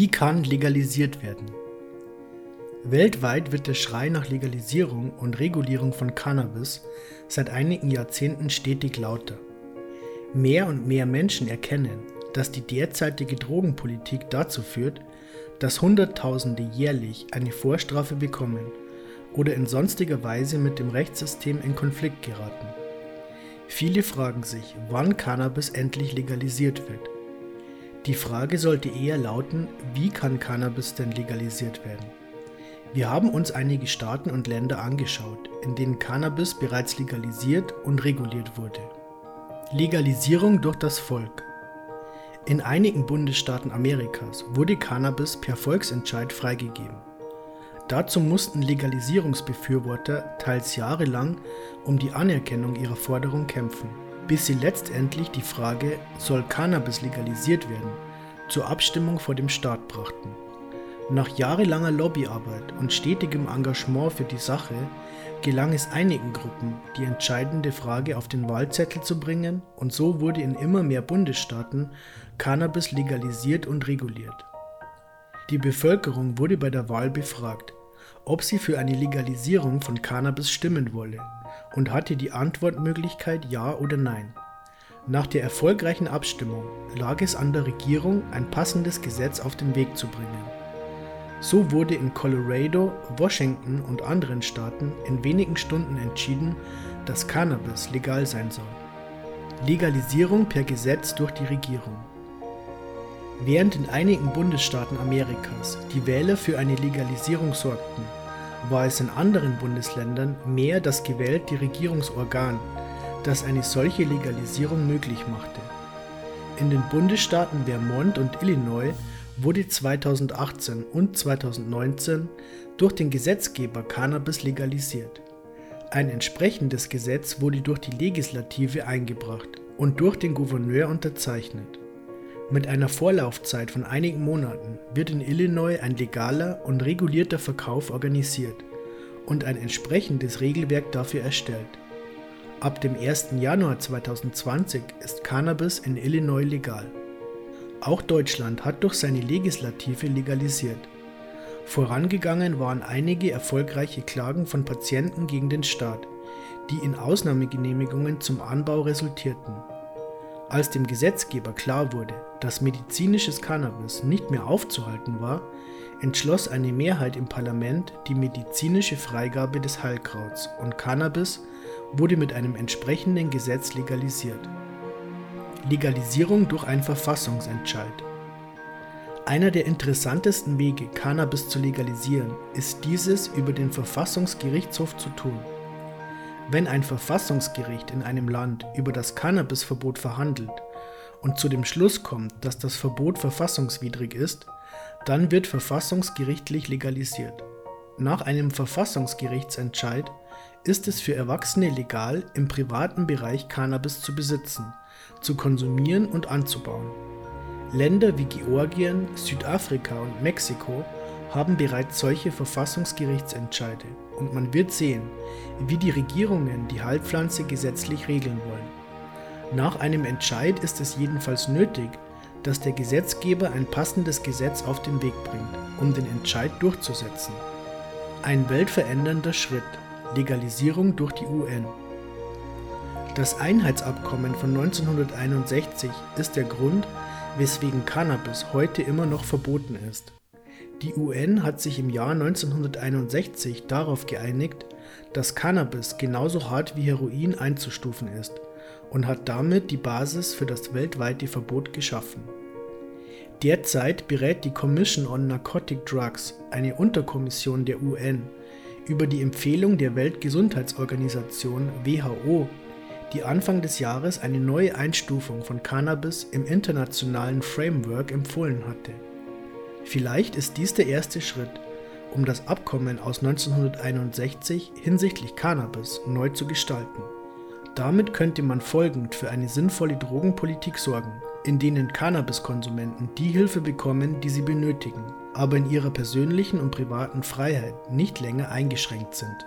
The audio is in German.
Wie kann legalisiert werden? Weltweit wird der Schrei nach Legalisierung und Regulierung von Cannabis seit einigen Jahrzehnten stetig lauter. Mehr und mehr Menschen erkennen, dass die derzeitige Drogenpolitik dazu führt, dass Hunderttausende jährlich eine Vorstrafe bekommen oder in sonstiger Weise mit dem Rechtssystem in Konflikt geraten. Viele fragen sich, wann Cannabis endlich legalisiert wird. Die Frage sollte eher lauten, wie kann Cannabis denn legalisiert werden? Wir haben uns einige Staaten und Länder angeschaut, in denen Cannabis bereits legalisiert und reguliert wurde. Legalisierung durch das Volk. In einigen Bundesstaaten Amerikas wurde Cannabis per Volksentscheid freigegeben. Dazu mussten Legalisierungsbefürworter teils jahrelang um die Anerkennung ihrer Forderung kämpfen, bis sie letztendlich die Frage, soll Cannabis legalisiert werden, zur Abstimmung vor dem Staat brachten. Nach jahrelanger Lobbyarbeit und stetigem Engagement für die Sache gelang es einigen Gruppen, die entscheidende Frage auf den Wahlzettel zu bringen, und so wurde in immer mehr Bundesstaaten Cannabis legalisiert und reguliert. Die Bevölkerung wurde bei der Wahl befragt, ob sie für eine Legalisierung von Cannabis stimmen wolle, und hatte die Antwortmöglichkeit Ja oder Nein. Nach der erfolgreichen Abstimmung lag es an der Regierung, ein passendes Gesetz auf den Weg zu bringen. So wurde in Colorado, Washington und anderen Staaten in wenigen Stunden entschieden, dass Cannabis legal sein soll. Legalisierung per Gesetz durch die Regierung. Während in einigen Bundesstaaten Amerikas die Wähler für eine Legalisierung sorgten, war es in anderen Bundesländern mehr das gewählte Regierungsorgan, das eine solche Legalisierung möglich machte. In den Bundesstaaten Vermont und Illinois wurde 2018 und 2019 durch den Gesetzgeber Cannabis legalisiert. Ein entsprechendes Gesetz wurde durch die Legislative eingebracht und durch den Gouverneur unterzeichnet. Mit einer Vorlaufzeit von einigen Monaten wird in Illinois ein legaler und regulierter Verkauf organisiert und ein entsprechendes Regelwerk dafür erstellt. Ab dem 1. Januar 2020 ist Cannabis in Illinois legal. Auch Deutschland hat durch seine Legislative legalisiert. Vorangegangen waren einige erfolgreiche Klagen von Patienten gegen den Staat, die in Ausnahmegenehmigungen zum Anbau resultierten. Als dem Gesetzgeber klar wurde, dass medizinisches Cannabis nicht mehr aufzuhalten war, entschloss eine Mehrheit im Parlament die medizinische Freigabe des Heilkrauts und Cannabis wurde mit einem entsprechenden Gesetz legalisiert. Legalisierung durch einen Verfassungsentscheid. Einer der interessantesten Wege, Cannabis zu legalisieren, ist dieses über den Verfassungsgerichtshof zu tun. Wenn ein Verfassungsgericht in einem Land über das Cannabisverbot verhandelt und zu dem Schluss kommt, dass das Verbot verfassungswidrig ist, dann wird verfassungsgerichtlich legalisiert. Nach einem Verfassungsgerichtsentscheid ist es für Erwachsene legal, im privaten Bereich Cannabis zu besitzen zu konsumieren und anzubauen. Länder wie Georgien, Südafrika und Mexiko haben bereits solche Verfassungsgerichtsentscheide und man wird sehen, wie die Regierungen die Heilpflanze gesetzlich regeln wollen. Nach einem Entscheid ist es jedenfalls nötig, dass der Gesetzgeber ein passendes Gesetz auf den Weg bringt, um den Entscheid durchzusetzen. Ein weltverändernder Schritt, Legalisierung durch die UN. Das Einheitsabkommen von 1961 ist der Grund, weswegen Cannabis heute immer noch verboten ist. Die UN hat sich im Jahr 1961 darauf geeinigt, dass Cannabis genauso hart wie Heroin einzustufen ist und hat damit die Basis für das weltweite Verbot geschaffen. Derzeit berät die Commission on Narcotic Drugs, eine Unterkommission der UN, über die Empfehlung der Weltgesundheitsorganisation WHO die Anfang des Jahres eine neue Einstufung von Cannabis im internationalen Framework empfohlen hatte. Vielleicht ist dies der erste Schritt, um das Abkommen aus 1961 hinsichtlich Cannabis neu zu gestalten. Damit könnte man folgend für eine sinnvolle Drogenpolitik sorgen, in denen Cannabiskonsumenten die Hilfe bekommen, die sie benötigen, aber in ihrer persönlichen und privaten Freiheit nicht länger eingeschränkt sind.